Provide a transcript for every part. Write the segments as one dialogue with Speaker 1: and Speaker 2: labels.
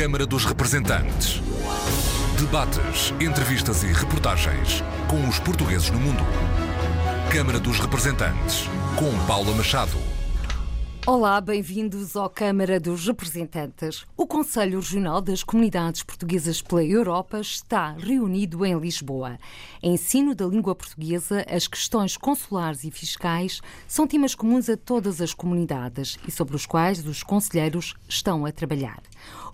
Speaker 1: Câmara dos Representantes. Debates, entrevistas e reportagens com os portugueses no mundo. Câmara dos Representantes, com Paula Machado.
Speaker 2: Olá, bem-vindos ao Câmara dos Representantes. O Conselho Regional das Comunidades Portuguesas pela Europa está reunido em Lisboa. Ensino da língua portuguesa, as questões consulares e fiscais são temas comuns a todas as comunidades e sobre os quais os conselheiros estão a trabalhar.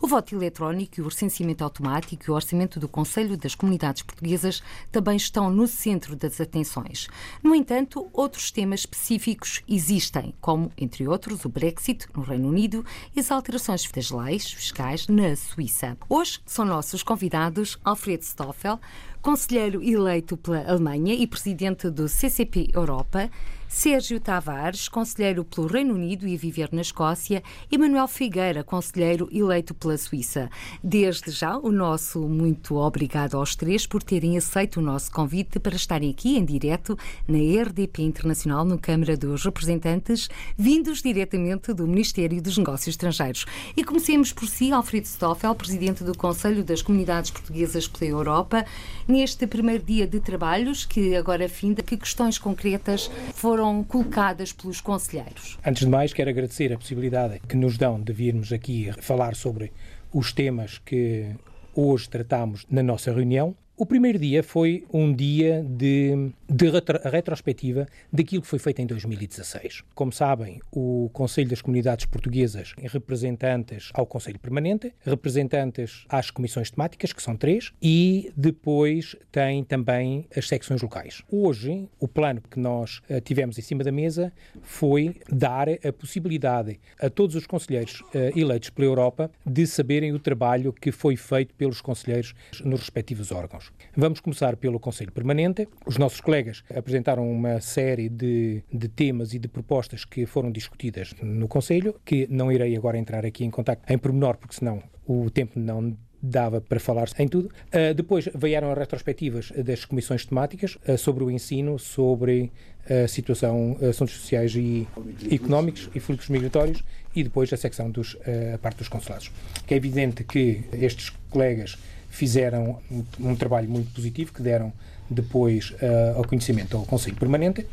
Speaker 2: O voto eletrónico, o recenseamento automático e o orçamento do Conselho das Comunidades Portuguesas também estão no centro das atenções. No entanto, outros temas específicos existem, como, entre outros, o Brexit no Reino Unido e as alterações das leis fiscais na Suíça. Hoje são nossos convidados Alfredo Stoffel, conselheiro eleito pela Alemanha e presidente do CCP Europa, Sérgio Tavares, conselheiro pelo Reino Unido e a viver na Escócia, e Manuel Figueira, conselheiro eleito pela Suíça. Desde já, o nosso muito obrigado aos três por terem aceito o nosso convite para estarem aqui em direto na RDP Internacional, no Câmara dos Representantes, vindos diretamente do Ministério dos Negócios Estrangeiros. E comecemos por si, Alfredo Stoffel, presidente do Conselho das Comunidades Portuguesas pela Europa, neste primeiro dia de trabalhos, que agora finda, que questões concretas foram foram colocadas pelos conselheiros?
Speaker 3: Antes de mais, quero agradecer a possibilidade que nos dão de virmos aqui falar sobre os temas que hoje tratamos na nossa reunião. O primeiro dia foi um dia de, de retro, retrospectiva daquilo que foi feito em 2016. Como sabem, o Conselho das Comunidades Portuguesas representantes ao Conselho Permanente, representantes às comissões temáticas, que são três, e depois tem também as secções locais. Hoje, o plano que nós uh, tivemos em cima da mesa foi dar a possibilidade a todos os conselheiros uh, eleitos pela Europa de saberem o trabalho que foi feito pelos conselheiros nos respectivos órgãos. Vamos começar pelo Conselho Permanente. Os nossos colegas apresentaram uma série de, de temas e de propostas que foram discutidas no Conselho, que não irei agora entrar aqui em contato em pormenor, porque senão o tempo não dava para falar em tudo. Uh, depois vieram as retrospectivas das comissões temáticas uh, sobre o ensino, sobre a situação, uh, assuntos sociais e económicos e fluxos migratórios e depois a secção dos, a parte dos consulados. Que é evidente que estes colegas fizeram um, um trabalho muito positivo que deram depois uh, ao conhecimento ao Conselho Permanente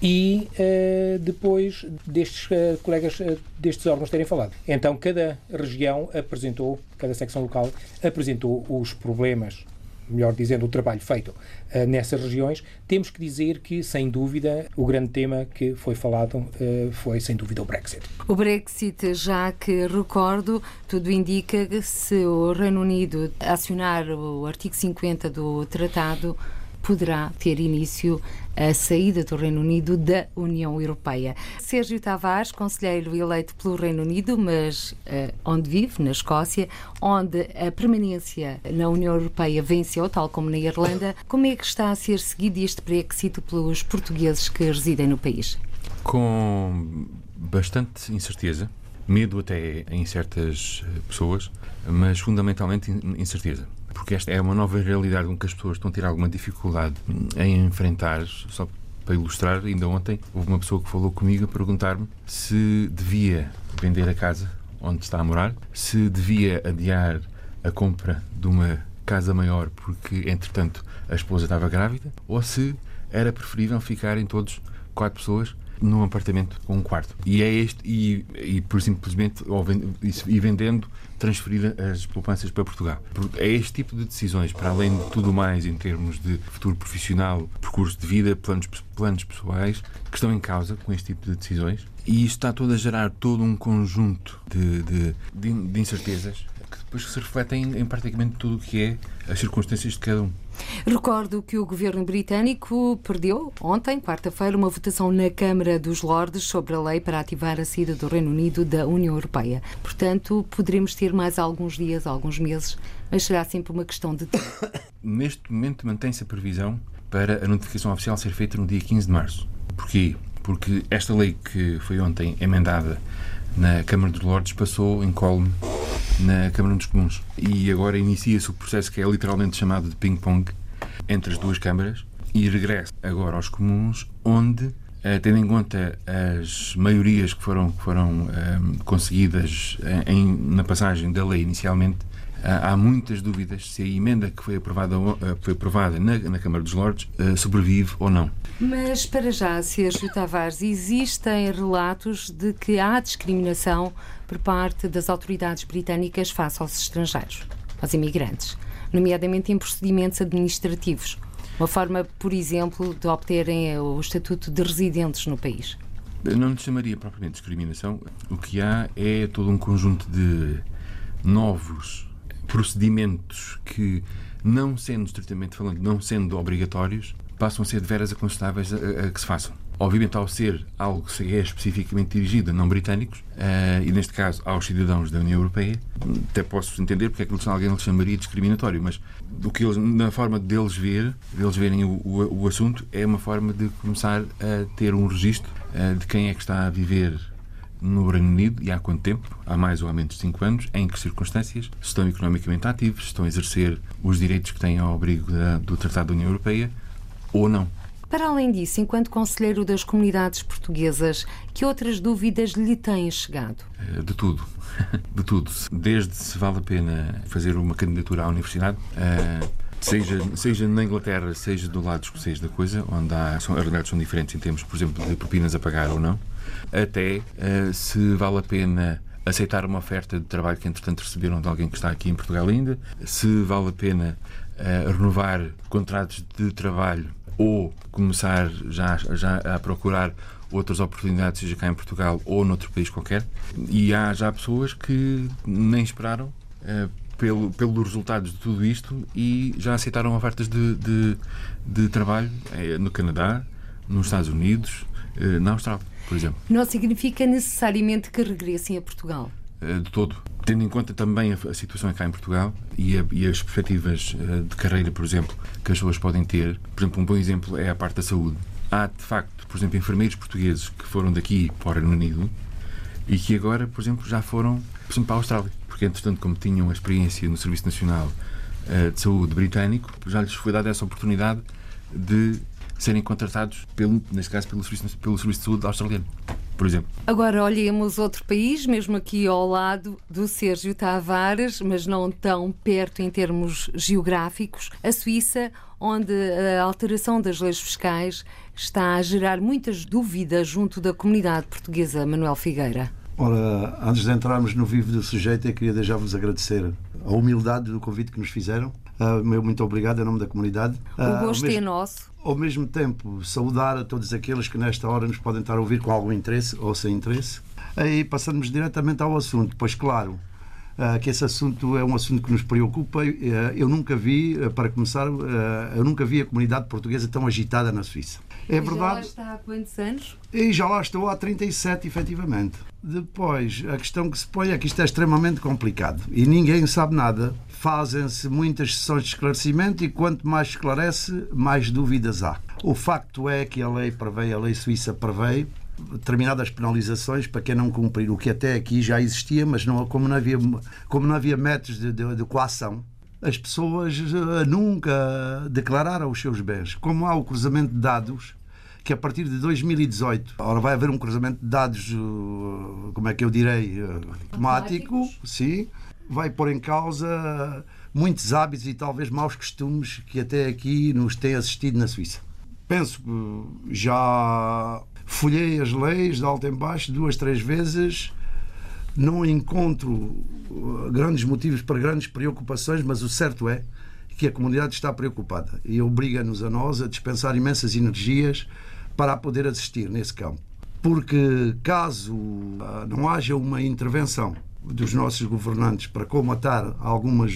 Speaker 3: e uh, depois destes uh, colegas destes órgãos terem falado. Então cada região apresentou, cada secção local apresentou os problemas melhor dizendo, o trabalho feito uh, nessas regiões, temos que dizer que, sem dúvida, o grande tema que foi falado uh, foi, sem dúvida, o Brexit.
Speaker 2: O Brexit, já que recordo, tudo indica que se o Reino Unido acionar o artigo 50 do tratado, poderá ter início a saída do Reino Unido da União Europeia. Sérgio Tavares, conselheiro eleito pelo Reino Unido, mas uh, onde vive, na Escócia, onde a permanência na União Europeia venceu, tal como na Irlanda, como é que está a ser seguido este Brexit pelos portugueses que residem no país?
Speaker 4: Com bastante incerteza, medo até em certas eh, pessoas, mas fundamentalmente incerteza porque esta é uma nova realidade com que as pessoas estão a ter alguma dificuldade em enfrentar, só para ilustrar, ainda ontem houve uma pessoa que falou comigo a perguntar-me se devia vender a casa onde está a morar, se devia adiar a compra de uma casa maior porque, entretanto, a esposa estava grávida, ou se era preferível ficarem todos quatro pessoas num apartamento com um quarto. E é este, e, e por simplesmente, e vendendo, transferir as poupanças para Portugal. É este tipo de decisões, para além de tudo mais em termos de futuro profissional, percurso de vida, planos, planos pessoais, que estão em causa com este tipo de decisões. E isto está todo a gerar todo um conjunto de, de, de, de incertezas que depois se refletem em praticamente tudo o que é as circunstâncias de cada um.
Speaker 2: Recordo que o governo britânico perdeu ontem, quarta-feira, uma votação na Câmara dos Lordes sobre a lei para ativar a saída do Reino Unido da União Europeia. Portanto, poderemos ter mais alguns dias, alguns meses, mas será sempre uma questão de tempo.
Speaker 4: Neste momento, mantém-se a previsão para a notificação oficial ser feita no dia 15 de março. Porquê? Porque esta lei que foi ontem emendada na Câmara dos Lordes passou incólume na Câmara dos Comuns. E agora inicia-se o processo que é literalmente chamado de ping-pong entre as duas câmaras e regressa agora aos comuns, onde uh, tendo em conta as maiorias que foram, que foram conseguidas em, na passagem da lei inicialmente, há muitas dúvidas se a emenda que foi aprovada, foi aprovada na, na Câmara dos Lordes sobrevive ou não.
Speaker 2: Mas, para já, Sérgio Tavares, existem relatos de que há discriminação por parte das autoridades britânicas face aos estrangeiros, aos imigrantes, nomeadamente em procedimentos administrativos. Uma forma, por exemplo, de obterem o estatuto de residentes no país.
Speaker 4: não lhe chamaria propriamente discriminação. O que há é todo um conjunto de novos procedimentos que, não sendo estritamente falando, não sendo obrigatórios, passam a ser de veras aconselháveis a, a, que se façam. Obviamente, ao ser algo que é especificamente dirigido a não britânicos, uh, e neste caso aos cidadãos da União Europeia, até posso entender porque é que alguém lhe chamaria discriminatório, mas do que eles, na forma deles ver, deles verem o, o, o, assunto, é uma forma de começar a ter um registro uh, de quem é que está a viver no Reino Unido e há quanto tempo, há mais ou há menos de 5 anos, em que circunstâncias, se estão economicamente ativos, se estão a exercer os direitos que têm ao abrigo da, do Tratado da União Europeia ou não.
Speaker 2: Para além disso, enquanto Conselheiro das Comunidades Portuguesas, que outras dúvidas lhe têm chegado?
Speaker 4: Eh, de tudo. De tudo. Desde se vale a pena fazer uma candidatura à universidade, eh, seja, seja na Inglaterra, seja do lado escocês da coisa, onde há, são, as realidades são diferentes em termos, por exemplo, de propinas a pagar ou não, até eh, se vale a pena aceitar uma oferta de trabalho que, entretanto, receberam de alguém que está aqui em Portugal ainda, se vale a pena renovar contratos de trabalho ou começar já, já a procurar outras oportunidades, seja cá em Portugal ou noutro país qualquer. E há já pessoas que nem esperaram uh, pelo, pelos resultados de tudo isto e já aceitaram ofertas de, de, de trabalho uh, no Canadá, nos Estados Unidos, uh, na Austrália, por exemplo.
Speaker 2: Não significa necessariamente que regressem a Portugal?
Speaker 4: de todo tendo em conta também a, situação cá em Portugal e, a, e, as perspectivas eh, de carreira, por exemplo, que as pessoas podem ter. Por exemplo, um bom exemplo é a parte da saúde. Há, de facto, por exemplo, enfermeiros portugueses que foram daqui para o Reino Unido e que agora, por exemplo, já foram, por exemplo, para a Austrália. Porque, entretanto, como tinham a experiência no Serviço Nacional eh, de Saúde britânico, já lhes foi dada essa oportunidade de serem contratados, pelo, neste caso, pelo Serviço, pelo serviço de Saúde australiano por exemplo.
Speaker 2: Agora olhemos outro país, mesmo aqui ao lado do Sérgio Tavares, mas não tão perto em termos geográficos, a Suíça, onde a alteração das leis fiscais está a gerar muitas dúvidas junto da comunidade portuguesa. Manuel Figueira.
Speaker 5: Ora, antes de entrarmos no vivo do sujeito, eu queria deixar-vos agradecer a humildade do convite que nos fizeram. Uh, meu muito obrigado em nome da comunidade.
Speaker 2: O ah, gosto uh, mesmo... é nosso
Speaker 5: ao mesmo tempo saudar a todos aqueles que nesta hora nos podem estar a ouvir com algum interesse ou sem interesse. Aí passamos diretamente ao assunto, pois claro, Uh, que esse assunto é um assunto que nos preocupa. Uh, eu nunca vi, uh, para começar, eu nunca vi a comunidade portuguesa tão agitada na Suíça.
Speaker 2: É e verdade. Já lá está há quantos anos?
Speaker 5: E já lá estou há 37, efetivamente. Depois, a questão que se põe é que isto é extremamente complicado e ninguém sabe nada fazem-se muitas sessões de esclarecimento e quanto mais esclarece, mais dúvidas há. O facto é que a lei prevê, a lei suíça prevê determinadas penalizações para quem não cumprir o que até aqui já existia, mas não, como, não havia, como não havia métodos de, de, de coação, as pessoas eh, nunca declararam os seus bens. Como há o cruzamento de dados, que a partir de 2018, agora vai haver um cruzamento de dados, eh, como é que eu direi, eh, automático, sim, vai pôr em causa muitos hábitos e talvez maus costumes que até aqui nos têm assistido na Suíça. Penso que já folhei as leis de alto em baixo duas, três vezes, não encontro uh, grandes motivos para grandes preocupações, mas o certo é que a comunidade está preocupada e obriga-nos a nós a dispensar imensas energias para poder assistir nesse campo. Porque caso uh, não haja uma intervenção dos nossos governantes para comatar algumas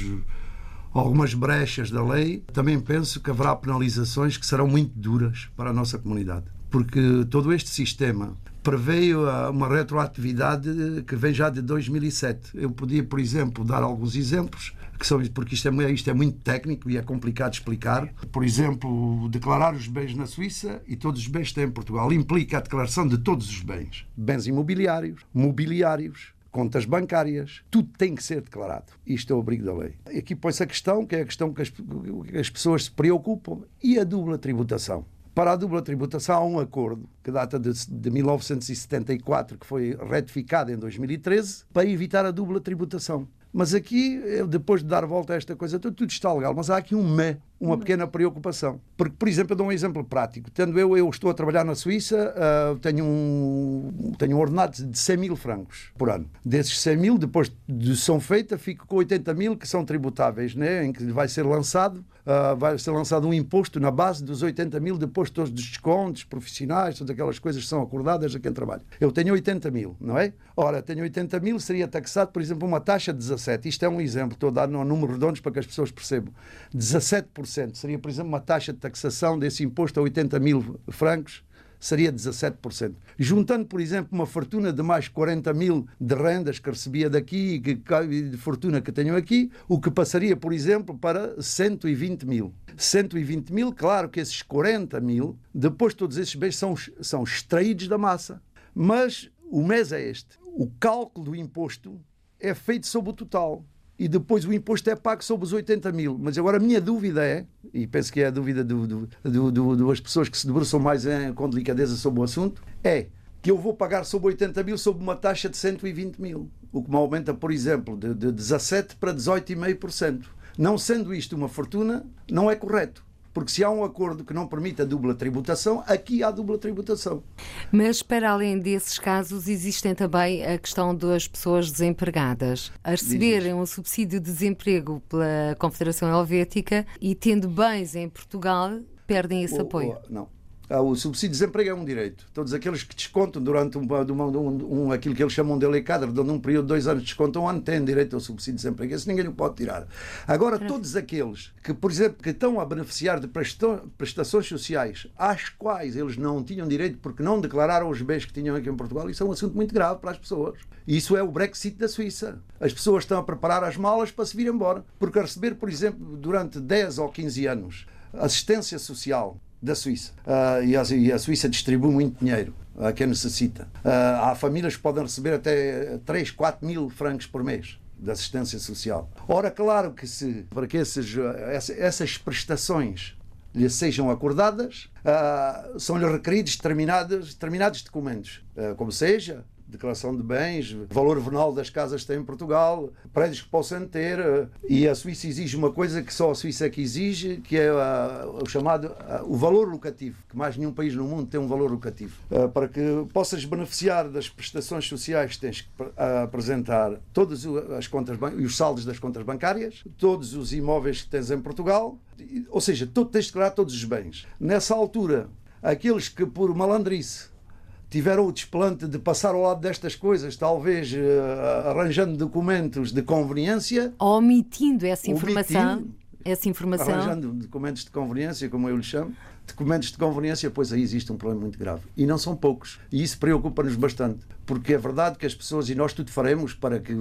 Speaker 5: algumas brechas da lei, também penso que haverá penalizações que serão muito duras para a nossa comunidade. Porque todo este sistema preveio uma retroatividade que vem já de 2007. Eu podia, por exemplo, dar alguns exemplos, que são, porque isto é, isto é muito técnico e é complicado explicar. Por exemplo, declarar os bens na Suíça e todos os bens têm em Portugal implica a declaração de todos os bens. Bens imobiliários, mobiliários, contas bancárias, tudo tem que ser declarado. Isto é o abrigo da lei. Aqui põe-se a questão, que é a questão que as, pessoas se preocupam, e a dupla tributação. Para a dupla tributação há um acordo que data de, de 1974, que foi retificado em 2013, para evitar a dupla tributação. Mas aqui, depois de dar volta a esta coisa, tudo, está legal, mas há aqui um me, uma pequena preocupação. Porque, por exemplo, eu dou um exemplo prático. Tendo eu, eu estou a trabalhar na Suíça, uh, tenho, um, tenho um ordenado de 100 mil francos por ano. Desses 100 mil, depois de são feita, fico com 80 mil que são tributáveis, né? em que vai ser lançado Uh, vai ser lançado um imposto na base dos 80 mil, depois todos os descontos profissionais, todas aquelas coisas que são acordadas a quem trabalha. Eu tenho 80 mil, não é? Ora, tenho 80 mil, seria taxado, por exemplo, uma taxa de 17. Isto é um exemplo, estou a dar um número redondos para que as pessoas percebam. 17% seria, por exemplo, uma taxa de taxação desse imposto a 80 mil francos seria 17%. Juntando, por exemplo, uma fortuna de mais 40 mil de rendas que recebia daqui e de fortuna que tenho aqui, o que passaria, por exemplo, para 120 mil. 120 mil, claro que esses 40 mil, depois todos esses bens são, são extraídos da massa. Mas o mês é este. O cálculo do imposto é feito sobre o total e depois o imposto é pago sobre os 80 mil. Mas agora a minha dúvida é, e penso que é a dúvida do, do, do, do das pessoas que se debruçam mais em, com delicadeza sobre o assunto, é que eu vou pagar sobre 80 mil sobre uma taxa de 120 mil, o que me aumenta, por exemplo, de, de 17% para 18,5%. Não sendo isto uma fortuna, não é correto porque se há um acordo que não permite a dupla tributação, aqui há dupla tributação.
Speaker 2: Mas para além desses casos, existem também a questão das pessoas desempregadas. A receberem um subsídio de desemprego pela Confederação Helvética e tendo bens em Portugal, perdem esse apoio.
Speaker 5: não o subsídio de desemprego é um direito. Todos aqueles que descontam durante um, um, um aquilo que eles chamam de lei cadre, durante um período de dois anos descontam um ano, têm direito ao subsídio de desemprego. Esse ninguém o pode tirar. Agora, todos aqueles que, por exemplo, que estão a beneficiar de prestações sociais às quais eles não tinham direito porque não declararam os bens que tinham aqui em Portugal, isso é um assunto muito grave para as pessoas. Isso é o Brexit da Suíça. As pessoas estão a preparar as malas para se vir embora. Porque a receber, por exemplo, durante 10 ou 15 anos assistência social da Suíça. Uh, e, a, e, a, Suíça distribui muito dinheiro a quem necessita. Uh, há famílias que podem receber até 3, 4 mil francos por mês de assistência social. Ora, claro que se para que esses, essas prestações lhe sejam acordadas, uh, são-lhe requeridos determinados, determinados documentos, como seja declaração de bens, valor venal das casas que tem em Portugal, prédios que possam ter. Eh, e a Suíça exige uma coisa que só a Suíça é que exige, que é uh, o chamado uh, o valor locativo, que mais nenhum país no mundo tem um valor locativo. Para que possas beneficiar das prestações sociais, tens que apresentar todas as contas e os saldos das contas bancárias, todos os imóveis que tens em Portugal, ou seja, tens de declarar todos os bens. Nessa altura, aqueles que por malandrice tiveram o desplante de passar ao lado destas coisas, talvez uh, arranjando documentos de conveniência.
Speaker 2: Omitindo essa informação. Omitindo, essa informação.
Speaker 5: Arranjando documentos de conveniência, como eu lhe chamo. Documentos de conveniência, pois aí existe um problema muito grave. E não são poucos. E isso preocupa-nos bastante. Porque é verdade que as pessoas, e nós tudo faremos para, que,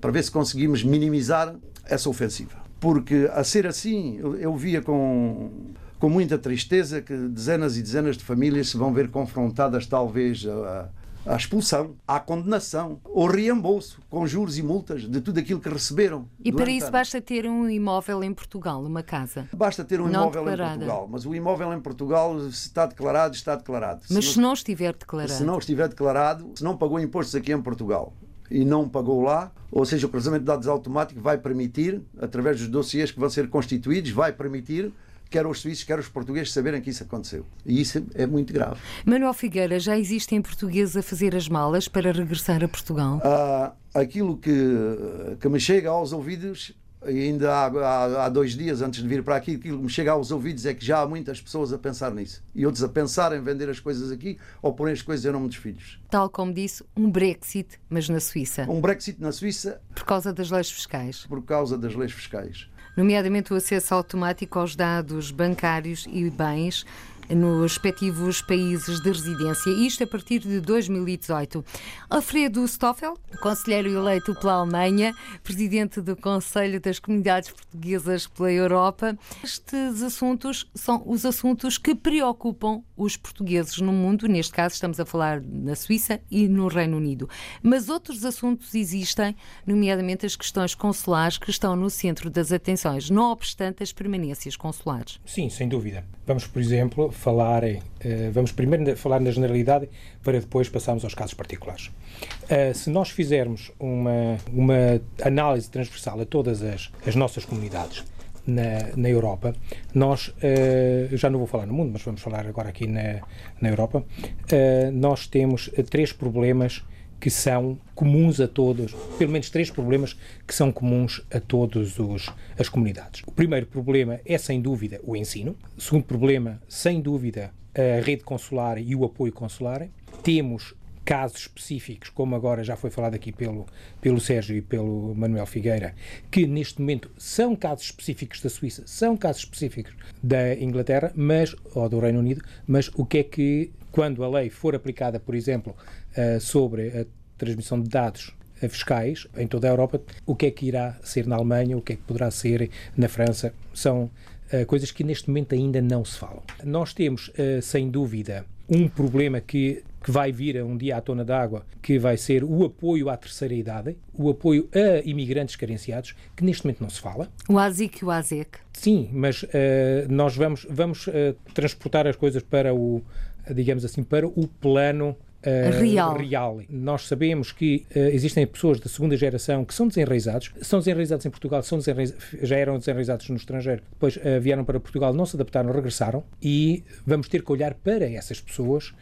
Speaker 5: para ver se conseguimos minimizar essa ofensiva. Porque a ser assim, eu, eu via com com muita tristeza que dezenas e dezenas de famílias se vão ver confrontadas talvez a, à expulsão, à condenação, ao reembolso, com juros e multas de tudo aquilo que receberam.
Speaker 2: E para isso basta ter um imóvel em Portugal, uma casa?
Speaker 5: Basta ter um não imóvel declarada. em Portugal, mas o imóvel em Portugal, se está declarado, está declarado.
Speaker 2: Mas se, se não, estiver declarado?
Speaker 5: Se não estiver declarado, se não pagou impostos aqui em Portugal e não pagou lá, ou seja, o cruzamento de dados automático vai permitir, através dos dossiês que vão ser constituídos, vai permitir quer os suíços, quer os portugueses saberem que isso aconteceu. E isso é muito grave.
Speaker 2: Manuel Figueira, já existem portugueses a fazer as malas para regressar a Portugal?
Speaker 5: Ah, aquilo que, que me chega aos ouvidos ainda há, há, há, dois dias antes de vir para aqui, aquilo que me chega aos ouvidos é que já há muitas pessoas a pensar nisso. E outros a pensar em vender as coisas aqui ou pôr as coisas em nome dos filhos.
Speaker 2: Tal como disse, um Brexit, mas na Suíça.
Speaker 5: Um Brexit na Suíça.
Speaker 2: Por causa das leis fiscais.
Speaker 5: Por causa das leis fiscais
Speaker 2: nomeadamente o acesso automático aos dados bancários e bens nos respectivos países de residência, isto a partir de 2018. Alfredo Stoffel, conselheiro eleito pela Alemanha, presidente do Conselho das Comunidades Portuguesas pela Europa, estes assuntos são os assuntos que preocupam os portugueses no mundo, neste caso estamos a falar na Suíça e no Reino Unido. Mas outros assuntos existem, nomeadamente as questões consulares que estão no centro das atenções, não obstante as permanências consulares.
Speaker 3: Sim, sem dúvida. Vamos, por exemplo, falar, uh, vamos primeiro falar na generalidade para depois passarmos aos casos particulares. Uh, se nós fizermos uma, uma análise transversal a todas as, as nossas comunidades na, na Europa, nós, uh, já não vou falar no mundo, mas vamos falar agora aqui na, na Europa, nós temos três problemas que são comuns a todos, pelo menos três problemas que são comuns a todas as comunidades. O primeiro problema é, sem dúvida, o ensino. O segundo problema, sem dúvida, a rede consular e o apoio consular. Temos casos específicos, como agora já foi falado aqui pelo, pelo Sérgio e pelo Manuel Figueira, que neste momento são casos específicos da Suíça, são casos específicos da Inglaterra, mas ou do Reino Unido, mas o que é que quando a lei for aplicada, por exemplo, sobre a transmissão de dados fiscais em toda a Europa, o que é que irá ser na Alemanha, o que é que poderá ser na França, são uh, coisas que neste momento ainda não se falam. Nós temos, uh, sem dúvida, um problema que, que vai vir um dia à tona d'água, que vai ser o apoio à terceira idade, o apoio a imigrantes carenciados, que neste momento não se fala.
Speaker 2: O ASIC e o ASEC.
Speaker 3: Sim, mas uh, nós vamos, vamos transportar as coisas para o, digamos assim, para o plano Uh,
Speaker 2: real.
Speaker 3: real. Nós sabemos que uh, existem pessoas da segunda geração que são desenraizados, são desenraizados em Portugal, são já eram desenraizados no estrangeiro, depois uh, vieram para Portugal, não se adaptaram, regressaram e vamos ter que olhar para essas pessoas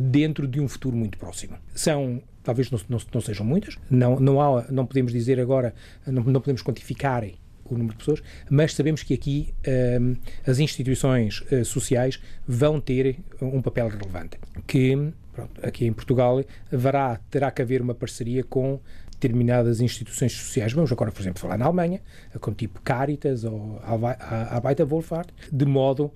Speaker 3: dentro de um futuro muito próximo. São talvez não, não, não, sejam muitas, não, não, há, não podemos dizer agora, não, não podemos quantificar o número de pessoas, mas sabemos que aqui as instituições sociais vão ter um papel relevante, que Pronto, aqui em Portugal haverá, terá que haver uma parceria com determinadas instituições sociais. Vamos agora, por exemplo, falar na Alemanha, com tipo Caritas ou Arbeiter Wohlfahrt, de modo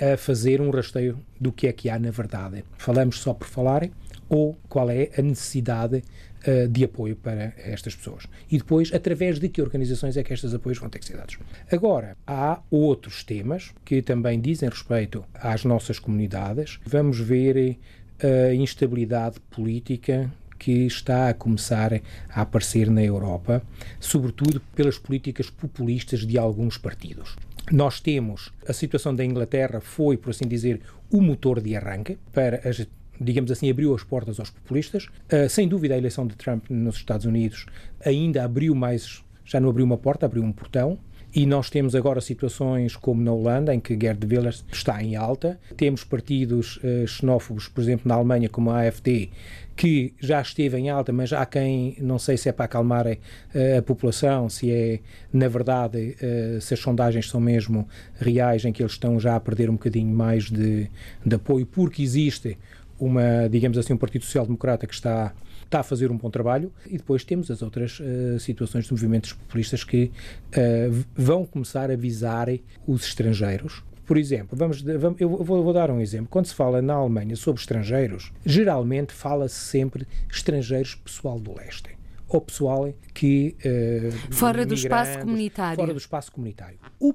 Speaker 3: a fazer um rasteio do que é que há na verdade. Falamos só por falar ou qual é a necessidade uh, de apoio para estas pessoas. E depois, através de que organizações é que estes apoios vão ter que ser dados. Agora, há outros temas que também dizem respeito às nossas comunidades. Vamos ver a instabilidade política que está a começar a aparecer na Europa, sobretudo pelas políticas populistas de alguns partidos. Nós temos a situação da Inglaterra foi, por assim dizer, o motor de arranque para as digamos assim, abriu as portas aos populistas. Uh, sem dúvida, a eleição de Trump nos Estados Unidos ainda abriu mais, já não abriu uma porta, abriu um portão. E nós temos agora situações como na Holanda, em que Gerd Wilders está em alta. Temos partidos uh, xenófobos, por exemplo, na Alemanha, como a AfD, que já esteve em alta, mas há quem, não sei se é para acalmar a, eh, a população, se é, na verdade, uh, se as sondagens são mesmo reais, em que eles estão já a perder um bocadinho mais de, de apoio, porque existe uma, digamos assim, um Partido Social Democrata que está está a fazer um bom trabalho e depois temos as outras uh, situações de movimentos populistas que uh, vão começar a visar os estrangeiros. Por exemplo, vamos, vamos eu vou, vou, dar um exemplo. Quando se fala na Alemanha sobre estrangeiros, geralmente fala-se sempre estrangeiros pessoal do leste ou pessoal que
Speaker 2: uh, fora do espaço comunitário.
Speaker 3: Fora do espaço comunitário. O,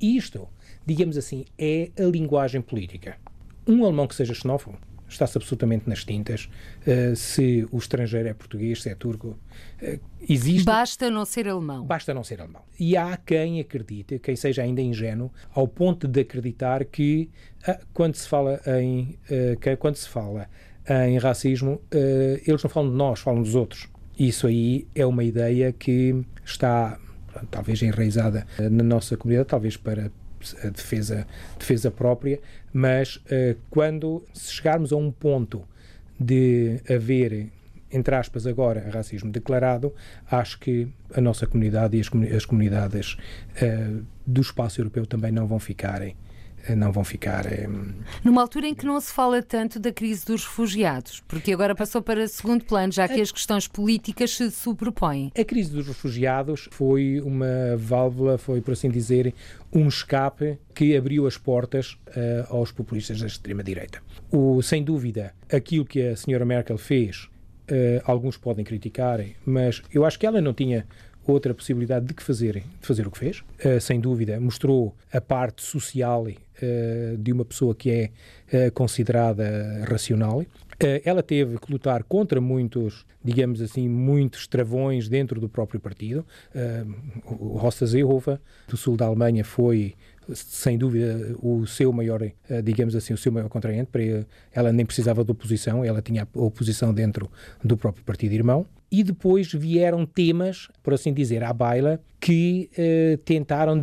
Speaker 3: isto, digamos assim, é a linguagem política. Um alemão que seja xenófobo está-se absolutamente nas tintas. Uh, se o estrangeiro é português, se é turco, uh, existe.
Speaker 2: Basta não ser alemão.
Speaker 3: Basta não ser alemão. E há quem acredite, quem seja ainda ingênuo, ao ponto de acreditar que uh, quando se fala em que, quando se fala em racismo, eles não falam de nós, falam dos outros. Isso aí é uma ideia que está talvez enraizada na nossa comunidade, talvez para a defesa, defesa própria, mas uh, quando chegarmos a um ponto de haver, entre aspas, agora racismo declarado, acho que a nossa comunidade e as, comunidades uh, do espaço europeu também não vão ficarem. eh, não vão ficar. É...
Speaker 2: Numa altura em que não se fala tanto da crise dos refugiados, porque agora passou para segundo plano, já que as questões políticas se superpõem.
Speaker 3: A crise dos refugiados foi uma válvula, foi, por assim dizer, um escape que abriu as portas uh, aos populistas da extrema-direita. Sem dúvida, aquilo que a senhora Merkel fez, uh, alguns podem criticar, mas eu acho que ela não tinha outra possibilidade de que fazer, de fazer o que fez. Uh, sem dúvida, mostrou a parte social uh, de uma pessoa que é uh, considerada racional. ela teve que lutar contra muitos, digamos assim, muitos travões dentro do próprio partido. Rosta Seehofer, do sul da Alemanha, foi sem dúvida o seu maior, digamos assim, o seu maior contraente. Para ela nem precisava de oposição, ela tinha oposição dentro do próprio partido irmão e depois vieram temas, por assim dizer, à baila, que uh, tentaram,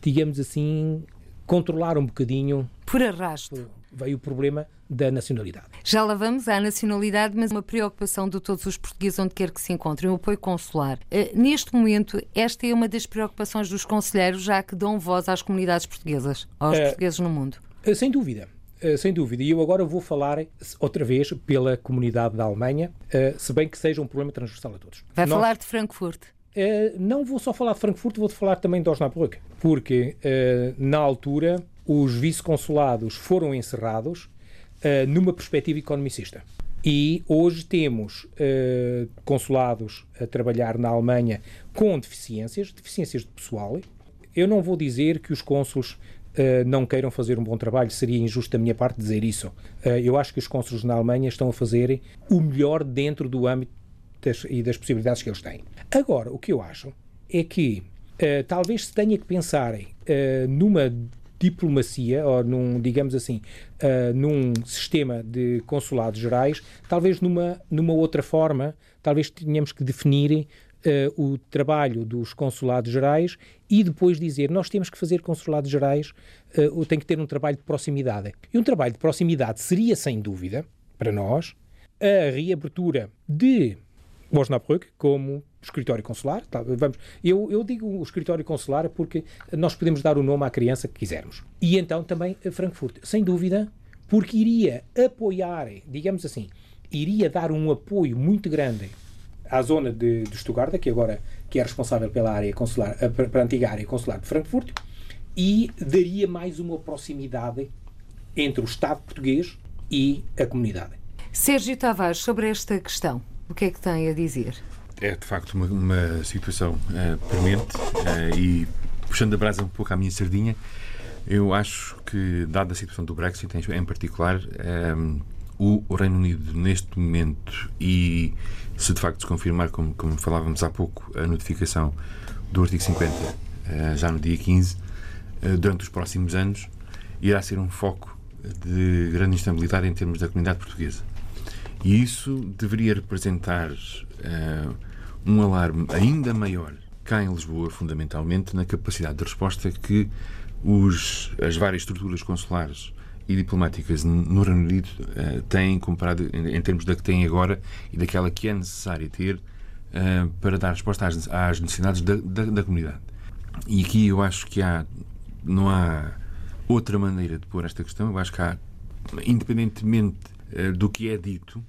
Speaker 3: digamos assim, controlar um bocadinho.
Speaker 2: Por arrasto.
Speaker 3: Veio o problema da nacionalidade.
Speaker 2: Já lá vamos à nacionalidade, mas uma preocupação de todos os portugueses onde quer que se encontrem, o apoio consular. Uh, neste momento, esta é uma das preocupações dos conselheiros, já que dão voz às comunidades portuguesas, aos uh, portugueses no mundo.
Speaker 3: sem dúvida. Eh, sem dúvida. E eu agora vou falar outra vez pela comunidade da Alemanha, uh, se bem que seja um problema transversal a todos.
Speaker 2: Vai Nós, falar de Frankfurt?
Speaker 3: Uh, não vou só falar de Frankfurt, vou falar também de Osnabrück, porque na altura os vice-consulados foram encerrados numa perspectiva economicista. E hoje temos consulados a trabalhar na Alemanha com deficiências, deficiências de pessoal. Eu não vou dizer que os cônsules não queiram fazer um bom trabalho, seria injusto da minha parte dizer isso. Uh, eu acho que os cônsules na Alemanha estão a fazer o melhor dentro do âmbito das, e das possibilidades que eles têm. Agora, o que eu acho é que uh, talvez se tenha que pensar numa diplomacia, ou num, digamos assim, num sistema de consulados gerais, talvez numa, numa outra forma, talvez tenhamos que definir uh, o trabalho dos consulados gerais e depois dizer nós temos que fazer consulados gerais, uh, tem que ter um trabalho de proximidade. E um trabalho de proximidade seria, sem dúvida, para nós, a reabertura de Osnabrück como escritório consular. Tá, vamos, eu, eu digo o escritório consular porque nós podemos dar o nome à criança que quisermos. E então também a Frankfurt, sem dúvida, porque iria apoiar, digamos assim, iria dar um apoio muito grande à zona de, de Stuttgart, que agora que é responsável pela área consular, eh, para a antiga área consular de Frankfurt, e daria mais uma proximidade entre o Estado português e a comunidade.
Speaker 2: Sérgio Tavares, sobre esta questão, o que é que tem a dizer?
Speaker 4: É de facto uma, uma situação uh, premente uh, e puxando a brasa um pouco à minha sardinha, eu acho que, dada a situação do Brexit em particular, um, o Reino Unido neste momento e se de facto se confirmar, como, como falávamos há pouco, a notificação do artigo 50 eh, já no dia 15, eh, durante os próximos anos, irá ser um foco de grande instabilidade em termos da comunidade portuguesa. E isso deveria representar uh, um alarme ainda maior cá em Lisboa, fundamentalmente, na capacidade de resposta que os, as várias estruturas consulares e diplomáticas no Reino Unido uh, têm, comparado em, em, termos da que têm agora e daquela que é necessária ter uh, para dar resposta às, às necessidades da, da, da, comunidade. E aqui eu acho que há, não há outra maneira de pôr esta questão. Eu acho que há, independentemente uh, do que é dito,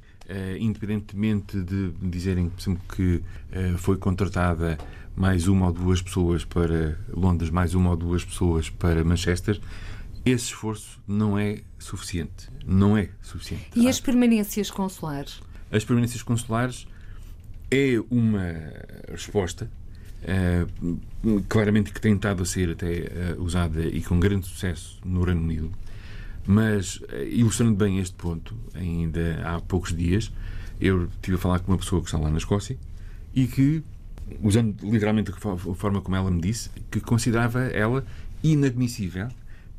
Speaker 4: independentemente de dizerem, por exemplo, que foi contratada mais uma ou duas pessoas para Londres, mais uma ou duas pessoas para Manchester, esse esforço não é suficiente. Não é suficiente.
Speaker 2: E as permanências consulares?
Speaker 4: As permanências consulares é uma resposta uh, claramente que tem estado a ser até uh, usada e com grande sucesso no Reino Unido. Mas, uh, ilustrando bem este ponto, ainda há poucos dias, eu estive a falar com uma pessoa que está lá na Escócia e que, usando literalmente a forma como ela me disse, que considerava ela inadmissível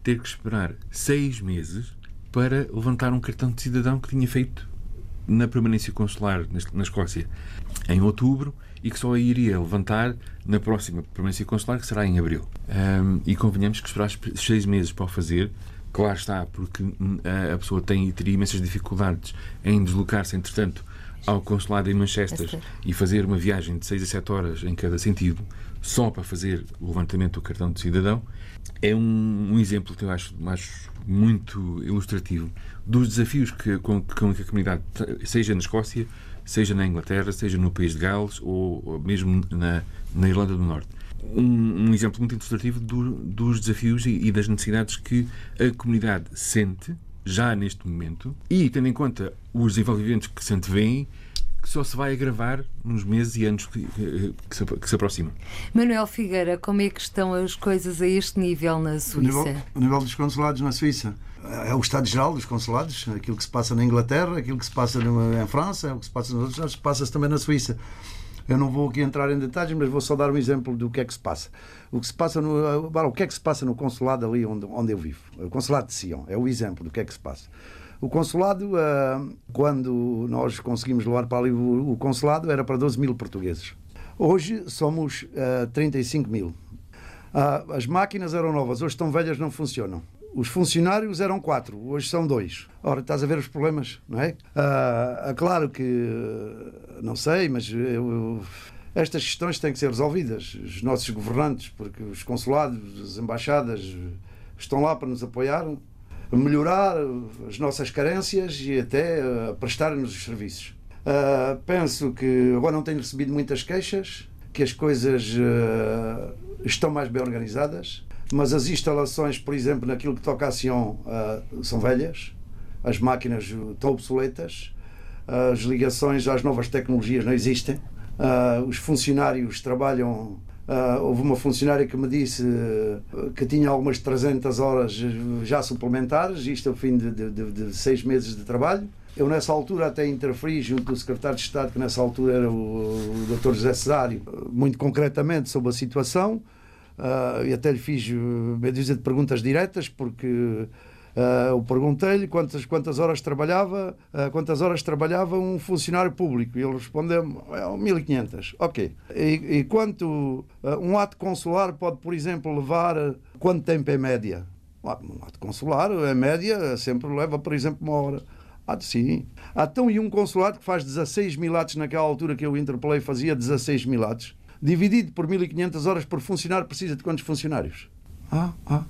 Speaker 4: ter que esperar seis meses para levantar um cartão de cidadão que tinha feito na permanência consular na Escócia em outubro e que só iria levantar na próxima permanência consular, que será em abril. Um, e convenhamos que esperar seis meses para o fazer, claro está, porque a pessoa tem, teria imensas dificuldades em deslocar-se, entretanto, ao consulado em Manchester e fazer uma viagem de 6 a 7 horas em cada sentido, só para fazer o levantamento do cartão de cidadão, é um, um exemplo que eu acho, acho, muito ilustrativo dos desafios que, com, com que a comunidade, seja na Escócia, seja na Inglaterra, seja no país de Gales ou, ou mesmo na, na, Irlanda do Norte. Um, um exemplo muito ilustrativo do, dos desafios e, e das necessidades que a comunidade sente já neste momento e, tendo em conta os desenvolvimentos que se antevêm, que só se vai agravar nos meses e anos que, que, se, que se aproximam.
Speaker 2: Manuel Figueira, como é que estão as coisas a este nível na Suíça? O
Speaker 5: nível, o nível dos consulados na Suíça é o estado-geral dos consulados, aquilo que se passa na Inglaterra, aquilo que se passa em França, é o que se passa nos outros, passa-se também na Suíça. Eu não vou aqui entrar em detalhes, mas vou só dar um exemplo do que é que se passa. O que se passa no, o que é que se passa no consulado ali onde, onde eu vivo? O consulado de Sion é o exemplo do que é que se passa. O consulado, ah, quando nós conseguimos levar para ali o consulado, era para 12 mil portugueses. Hoje somos 35 ah, mil. Ah, as máquinas eram novas, hoje estão velhas, não funcionam. Os funcionários eram quatro, hoje são dois. Ora, estás a ver os problemas, não é? Ah, claro que, não sei, mas eu, estas questões têm que ser resolvidas. Os nossos governantes, porque os consulados, as embaixadas estão lá para nos apoiar, melhorar as nossas carências e até uh, prestar-nos os serviços. Uh, penso que agora não tenho recebido muitas queixas, que as coisas uh, estão mais bem organizadas mas as instalações, por exemplo, naquilo que toca a Sion, são velhas, as máquinas estão obsoletas, as ligações às novas tecnologias não existem, os funcionários trabalham. Uh, houve uma funcionária que me disse que tinha algumas 300 horas já suplementares, isto ao fim de, de, de, de seis meses de trabalho. Eu, nessa altura, até interferi junto do secretário de Estado, que nessa altura era o, o Dr. José Cesário, muito concretamente sobre a situação. Uh, e até lhe fiz meia dúzia de perguntas diretas, porque uh, eu perguntei-lhe quantas, quantas horas trabalhava uh, quantas horas trabalhava um funcionário público. E ele respondeu-me: é, 1500. Ok. E, e quanto um ato consular pode, por exemplo, levar quanto tempo em média? Um ato consular, em média, sempre leva, por exemplo, uma hora. Ah, sim. Ah, então, e um consulado que faz 16 mil atos naquela altura que eu interpelei fazia 16 mil atos dividido por 1.500 horas por funcionário, precisa de quantos funcionários? Ah, ah.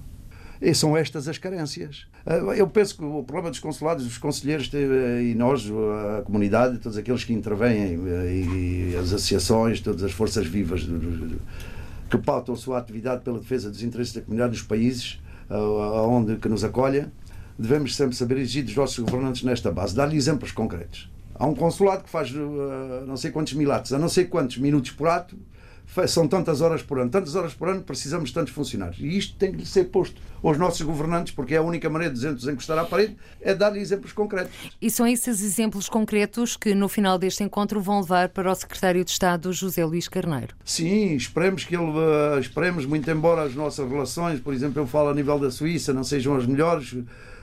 Speaker 5: E são estas as carências. Ah, eu penso que o problema dos consulados, dos conselheiros eh, e nós, a comunidade, todos aqueles que intervêm eh, e as associações, todas as forças vivas que pautam a sua atividade pela defesa dos interesses da comunidade dos países aonde que nos acolha, devemos sempre saber exigir dos nossos governantes nesta base, dar-lhe exemplos concretos. Há um consulado que faz uh, não sei quantos mil atos, a não sei quantos minutos por ato, são tantas horas por ano. Tantas horas por ano precisamos de tantos funcionários. E isto tem que ser posto aos nossos governantes, porque é a única maneira de nos encostar à parede, é dar-lhe exemplos concretos.
Speaker 2: E são esses exemplos concretos que no final deste encontro vão levar para o secretário de Estado, José Luís Carneiro.
Speaker 5: Sim, esperemos que ele, uh, esperemos, muito embora as nossas relações, por exemplo, eu falo a nível da Suíça, não sejam as melhores,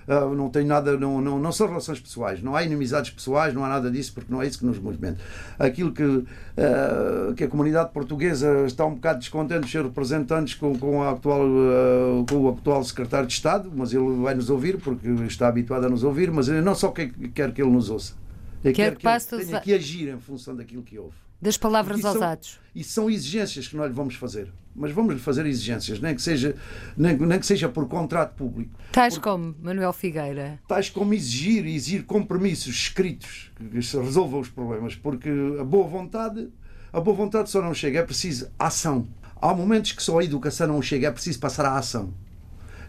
Speaker 5: uh, não tem nada, não, não, não são relações pessoais, não há inimizades pessoais, não há nada disso, porque não é isso que nos movimenta. Aquilo que, uh, que a comunidade portuguesa está um bocado descontente de ser representantes com, com, a atual, uh, com o atual secretário de Estado, mas ele vai nos ouvir, porque está habituado a nos ouvir, mas não só quer, quer que ele nos ouça, quer, que, que ele tenha que agir em função daquilo que ouve.
Speaker 2: Das palavras aos atos.
Speaker 5: E são exigências que nós lhe vamos fazer. Mas vamos lhe fazer exigências, nem que seja, nem, nem que seja por contrato público.
Speaker 2: Tais Porque, como Manuel Figueira.
Speaker 5: Tais como exigir, exigir compromissos escritos que resolvam os problemas. Porque a boa vontade, a boa vontade só não chega, é preciso ação. Há momentos que só a educação não chega, é preciso passar à ação.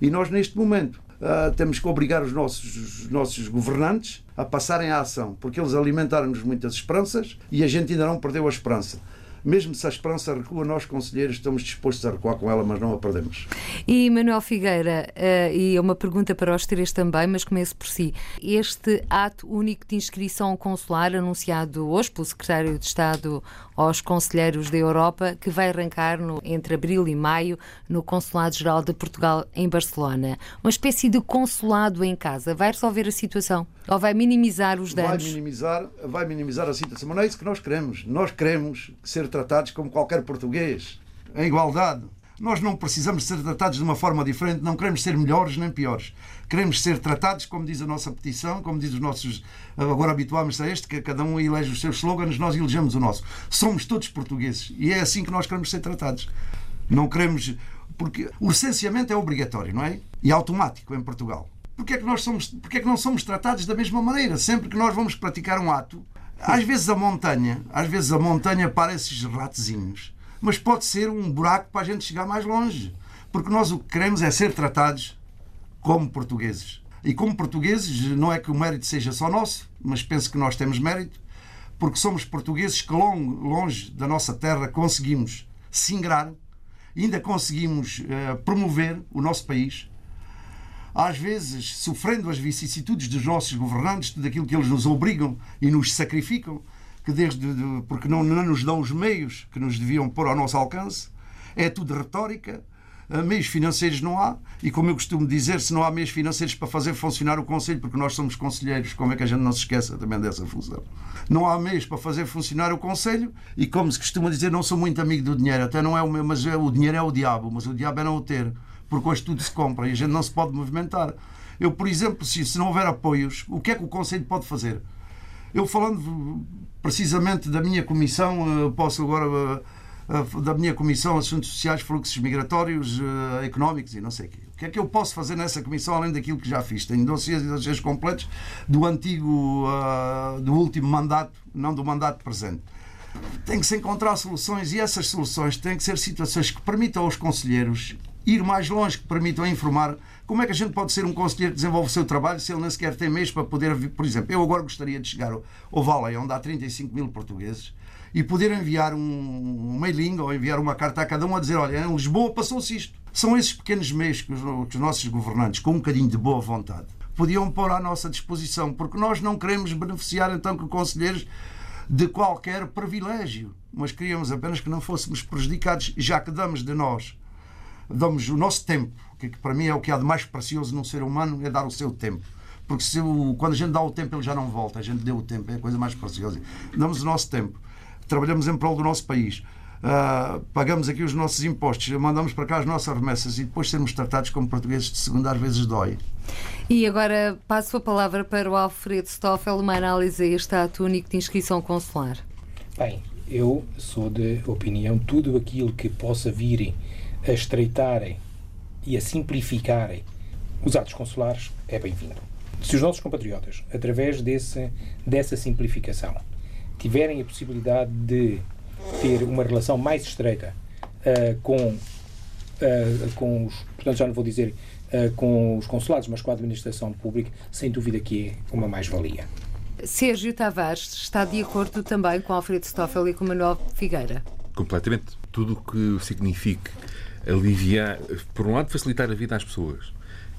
Speaker 5: E nós, neste momento, uh, temos que obrigar os nossos, os nossos governantes a passarem à ação, porque eles alimentaram-nos muitas esperanças e a gente ainda não perdeu a esperança mesmo se a esperança recua, nós, conselheiros, estamos dispostos a recuar com ela, mas não a perdemos.
Speaker 2: E Manuel Figueira, uh, e é uma pergunta para os três também, mas começo por si. Este ato único de inscrição consular, anunciado hoje pelo Secretário de Estado aos Conselheiros da Europa, que vai arrancar no, entre abril e maio no Consulado-Geral de Portugal em Barcelona. Uma espécie de consulado em casa. Vai resolver a situação? Ou vai minimizar os danos?
Speaker 5: Vai minimizar, vai minimizar a situação. Mas não é isso que nós queremos. Nós queremos ser tratados como qualquer português, em igualdade. Nós não precisamos ser tratados de uma forma diferente, não queremos ser melhores nem piores. Queremos ser tratados, como diz a nossa petição, como diz os nossos. Agora habituámos a este, que cada um elege os seus slogans, nós elegemos o nosso. Somos todos portugueses e é assim que nós queremos ser tratados. Não queremos. Porque o licenciamento é obrigatório, não é? E automático em Portugal. Porquê é que, nós somos, porquê é que não somos tratados da mesma maneira? Sempre que nós vamos praticar um ato, às vezes a montanha, às vezes a montanha para esses mas pode ser um buraco para a gente chegar mais longe. Porque nós o que queremos é ser tratados como portugueses. E como portugueses, não é que o mérito seja só nosso, mas penso que nós temos mérito, porque somos portugueses que longe da nossa terra conseguimos singrar, ainda conseguimos uh, promover o nosso país, às vezes sofrendo as vicissitudes dos nossos governantes, tudo aquilo que eles nos obrigam e nos sacrificam, que desde de, porque não, não nos dão os meios que nos deviam pôr ao nosso alcance, é tudo retórica, eh, meios financeiros não há, e como eu costumo dizer, se não há meios financeiros para fazer funcionar o Conselho, porque nós somos conselheiros, como é que a gente não se esqueça também dessa função? Não há meios para fazer funcionar o Conselho, e como se costuma dizer, não sou muito amigo do dinheiro, até não é o meu, mas é, o dinheiro é o diabo, mas o diabo é não o ter, porque hoje tudo se compra e a gente não se pode movimentar. Eu, por exemplo, se, se não houver apoios, o que é que o Conselho pode fazer? Eu falando precisamente da minha comissão, eh, posso agora eh, da minha Comissão Assuntos Sociais, Fluxos Migratórios, Económicos e não sei o quê. O que é que eu posso fazer nessa Comissão além daquilo que já fiz? Tenho dossiês e dossiês completos do antigo, do último mandato, não do mandato presente. Tem que se encontrar soluções e essas soluções têm que ser situações que permitam aos conselheiros ir mais longe, que permitam informar como é que a gente pode ser um conselheiro que desenvolve o seu trabalho se ele nem sequer tem meios para poder, por exemplo, eu agora gostaria de chegar ao, Vale, onde há 35 mil portugueses, e poder enviar um, um mailing ou enviar uma carta a cada um a dizer: olha, em Lisboa passou-se isto. São esses pequenos meios que os, que os nossos governantes, com um bocadinho de boa vontade, podiam pôr à nossa disposição, porque nós não queremos beneficiar então que conselheiros de qualquer privilégio, mas queríamos apenas que não fôssemos prejudicados, já que damos de nós, damos o nosso tempo, que para mim é o que há de mais precioso num ser humano, é dar o seu tempo. Porque se o, quando a gente dá o tempo, ele já não volta, a gente deu o tempo, é a coisa mais preciosa. Damos o nosso tempo trabalhamos em prol do nosso país. Uh, pagamos aqui os nossos impostos, mandamos para cá as nossas remessas e depois sermos tratados como portugueses de segunda às vezes dói.
Speaker 2: E agora passo a palavra para o Alfredo Stoffel, uma análise a este ato único de inscrição consular.
Speaker 3: Bem, eu sou de opinião tudo aquilo que possa vir a estreitarem e a simplificarem os atos consulares é bem-vindo. Se os nossos compatriotas, através desse, dessa simplificação, tiverem a possibilidade de ter uma relação mais estreita uh, com, uh, com os, portanto já não vou dizer uh, com os consulados, mas com a administração pública, sem dúvida que é uma mais-valia.
Speaker 2: Sérgio Tavares está de acordo também com Alfredo Stoffel e com Manuel Figueira?
Speaker 4: Completamente. Tudo o que signifique aliviar, por um lado, facilitar a vida às pessoas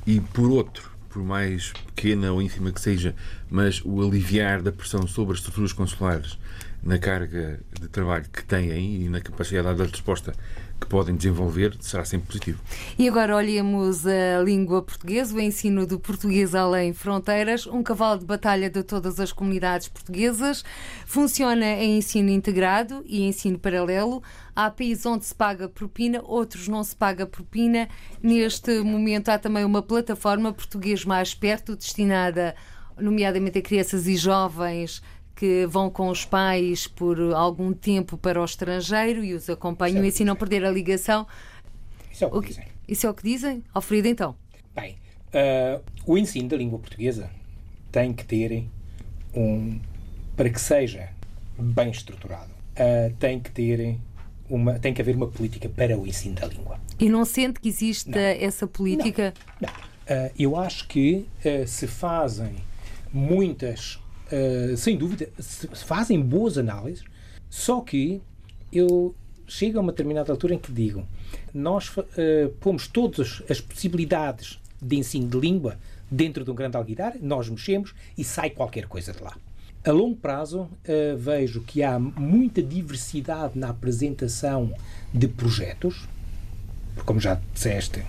Speaker 4: e, por outro, por mais pequena ou ínfima que seja, mas o aliviar da pressão sobre as estruturas consulares na carga de trabalho que têm e na capacidade de resposta que podem desenvolver será sempre positivo.
Speaker 2: E agora olhemos a língua portuguesa, o ensino do português além fronteiras, um cavalo de batalha de todas as comunidades portuguesas. Funciona em ensino integrado e ensino paralelo. Há países onde se paga propina, outros não se paga propina. Neste momento há também uma plataforma português mais perto, destinada nomeadamente a crianças e jovens que vão com os pais por algum tempo para o estrangeiro e os acompanham e assim não perder a ligação.
Speaker 3: Isso é o que, dizem.
Speaker 2: Isso é o que dizem? Alfredo, então.
Speaker 3: Bem, uh, o ensino da língua portuguesa tem que ter um. para que seja bem estruturado, uh, tem que ter uma, tem que haver uma política para o ensino da língua.
Speaker 2: E não sente que existe essa política?
Speaker 3: Não. não. Uh, eu acho que se fazem muitas uh, sem dúvida, fazem boas análises, só que eu chego a uma determinada altura em que digo nós uh, pomos todas as possibilidades de ensino de língua dentro de um grande alguidar, nós mexemos e sai qualquer coisa de lá. A longo prazo, uh, vejo que há muita diversidade na apresentação de projetos, porque, como já disseste,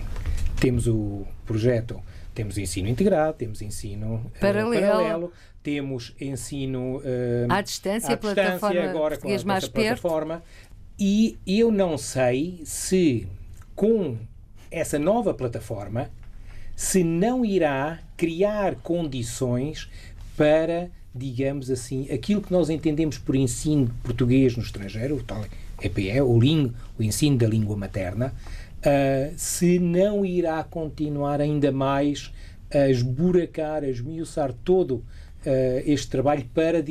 Speaker 3: temos o projeto, temos ensino integrado, temos ensino uh, paralelo. paralelo, temos ensino uh,
Speaker 2: à distância, à plataforma agora com a mais plataforma. Perto.
Speaker 3: E eu não sei se com essa nova plataforma se não irá criar condições para, digamos assim, aquilo que nós entendemos por ensino português no estrangeiro, o tal EPE, o, ling, o ensino da língua materna, uh, se não irá continuar ainda mais a esburacar, a esmiuçar todo uh, este trabalho para,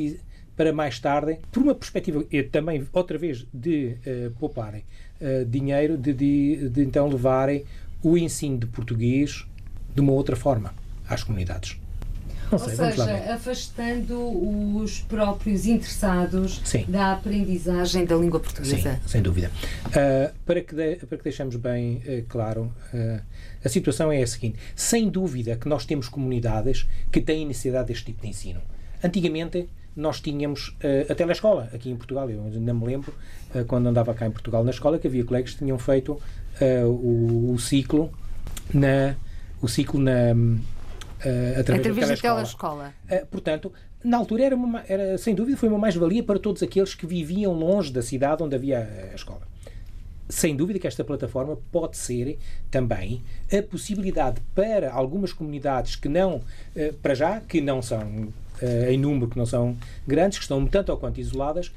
Speaker 3: para mais tarde, por uma perspectiva também, outra vez, de uh, pouparem uh, dinheiro, de, de, de então levarem o ensino de português de uma outra forma às comunidades. Não sei,
Speaker 2: Ou
Speaker 3: vamos lá
Speaker 2: seja, afastando os próprios interessados
Speaker 3: Sim.
Speaker 2: da aprendizagem da língua
Speaker 3: Sim,
Speaker 2: portuguesa.
Speaker 3: sem dúvida. Uh, para, que de, para que deixemos bem uh, claro, uh, a situação é a seguinte: sem dúvida que nós temos comunidades que têm necessidade deste tipo de ensino. Antigamente, nós tínhamos a telescola aqui em Portugal. Eu ainda me lembro, quando andava cá em Portugal na escola, que havia colegas que tinham feito o, o, ciclo na. O ciclo na, Uh, através,
Speaker 2: através
Speaker 3: da
Speaker 2: telescola.
Speaker 3: Uh, portanto, na altura era, uma, era, sem dúvida, foi uma mais-valia para todos aqueles que viviam longe da cidade onde havia a escola. Sem dúvida que esta plataforma pode ser também a possibilidade para algumas comunidades que não, uh, para já, que não são em número, que não são grandes, que estão tanto ou quanto isoladas,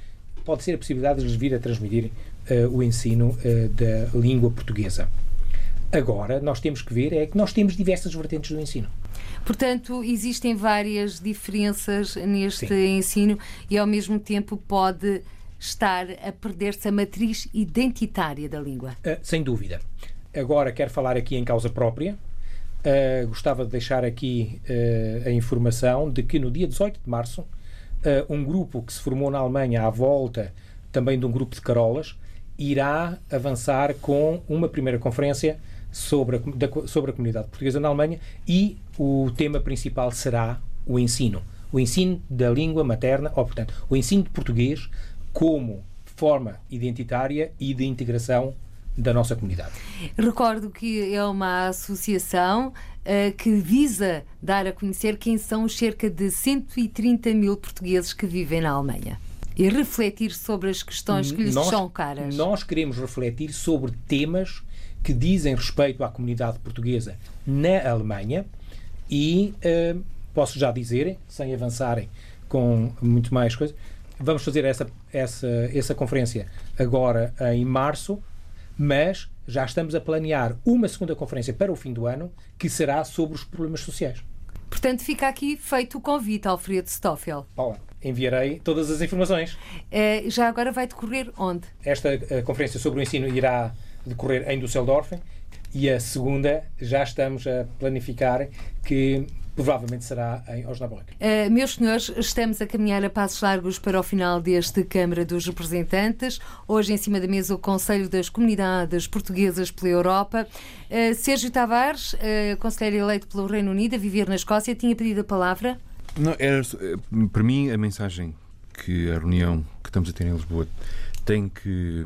Speaker 3: pode ser a possibilidade de lhes vir a transmitir o ensino da língua portuguesa. Agora, nós temos que ver é que nós temos diversas vertentes do ensino.
Speaker 2: Portanto, existem várias diferenças neste
Speaker 3: Sim.
Speaker 2: ensino e, ao mesmo tempo, pode estar a perder-se a matriz identitária da língua.
Speaker 3: Uh, sem dúvida. Agora, quero falar aqui em causa própria. Uh, gostava de deixar aqui uh, a informação de que no dia 18 de março, um grupo que se formou na Alemanha à volta também de um grupo de carolas irá avançar com uma primeira conferência sobre a, da, sobre a comunidade portuguesa na Alemanha e o tema principal será o ensino. O ensino da língua materna, ou, portanto, o ensino de português como forma identitária e de integração da nossa comunidade.
Speaker 2: Recordo que é uma associação uh, que visa dar a conhecer quem são os cerca de 130 mil portugueses que vivem na Alemanha e refletir sobre as questões que lhes
Speaker 3: nós,
Speaker 2: são caras.
Speaker 3: Nós queremos refletir sobre temas que dizem respeito à comunidade portuguesa na Alemanha e uh, posso já dizer, sem avançarem com muito mais coisas, vamos fazer essa, essa, essa conferência agora em março, mas já estamos a planear uma segunda conferência para o fim do ano que será sobre os problemas sociais.
Speaker 2: Portanto, fica aqui feito o convite, Alfredo Stoffel.
Speaker 3: Paula, enviarei todas as informações.
Speaker 2: Uh, já agora vai decorrer onde?
Speaker 3: Esta uh, conferência sobre o ensino irá decorrer em Düsseldorf e a segunda já estamos a planificar que provavelmente será em Osnabrück.
Speaker 2: Uh, meus senhores, estamos a caminhar a passos largos para o final deste Câmara dos Representantes. Hoje, em cima da mesa, o Conselho das Comunidades Portuguesas pela Europa. Uh, Sérgio Tavares, uh, conselheiro eleito pelo Reino Unido, a viver na Escócia, tinha pedido a palavra.
Speaker 4: Não, era, para mim, a mensagem que a reunião que estamos a ter em Lisboa tem que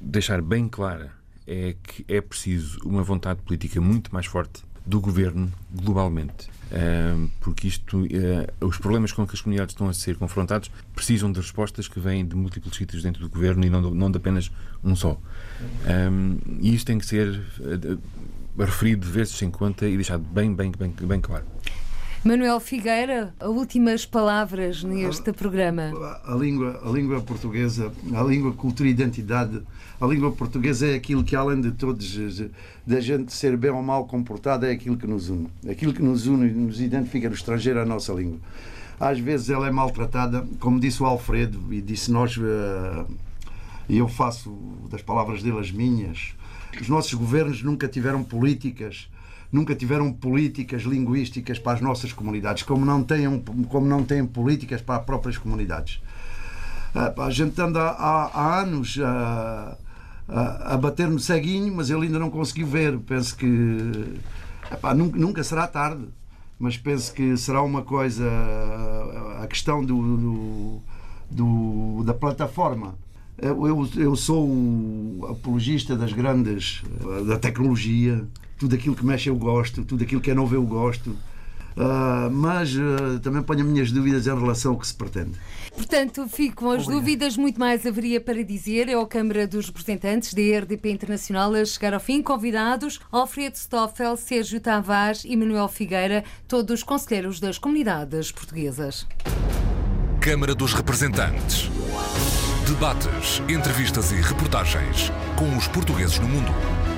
Speaker 4: deixar bem clara é que é preciso uma vontade política muito mais forte do governo globalmente. porque isto, uh, os problemas com que as comunidades estão a ser confrontados precisam de respostas que vêm de múltiplos sítios dentro do governo e não não de apenas um só. E isto tem que ser uh, referido de vezes em conta e deixado bem, bem, bem, bem claro.
Speaker 2: Manuel Figueira, últimas palavras neste programa.
Speaker 5: A língua, a língua portuguesa, a língua cultura e identidade, a língua portuguesa é aquilo que, além de todos, da gente ser bem ou mal comportada, é aquilo que nos une. Aquilo que nos une e nos identifica no estrangeiro é a nossa língua. Às vezes ela é maltratada, como disse o Alfredo, e disse nós, e eu faço das palavras dele as minhas, os nossos governos nunca tiveram políticas nunca tiveram políticas linguísticas para as nossas comunidades, como não têm, como não têm políticas para as próprias comunidades. A gente anda há, há anos a, a, a bater no ceguinho, mas ele ainda não conseguiu ver. Penso que epá, nunca, nunca será tarde, mas penso que será uma coisa a questão do, do, do da plataforma. Eu, eu sou o apologista das grandes da tecnologia, tudo aquilo que mexe eu gosto, tudo aquilo que é novo eu gosto. Uh, mas uh, também ponho as minhas dúvidas em relação ao que se pretende.
Speaker 2: Portanto, fico com as Obrigado. dúvidas, muito mais haveria para dizer. É a Câmara dos Representantes da RDP Internacional a chegar ao fim. Convidados Alfredo Stoffel, Sérgio Tavares e Manuel Figueira, todos conselheiros das comunidades portuguesas.
Speaker 1: Câmara dos Representantes. Debates, entrevistas e reportagens com os portugueses no mundo.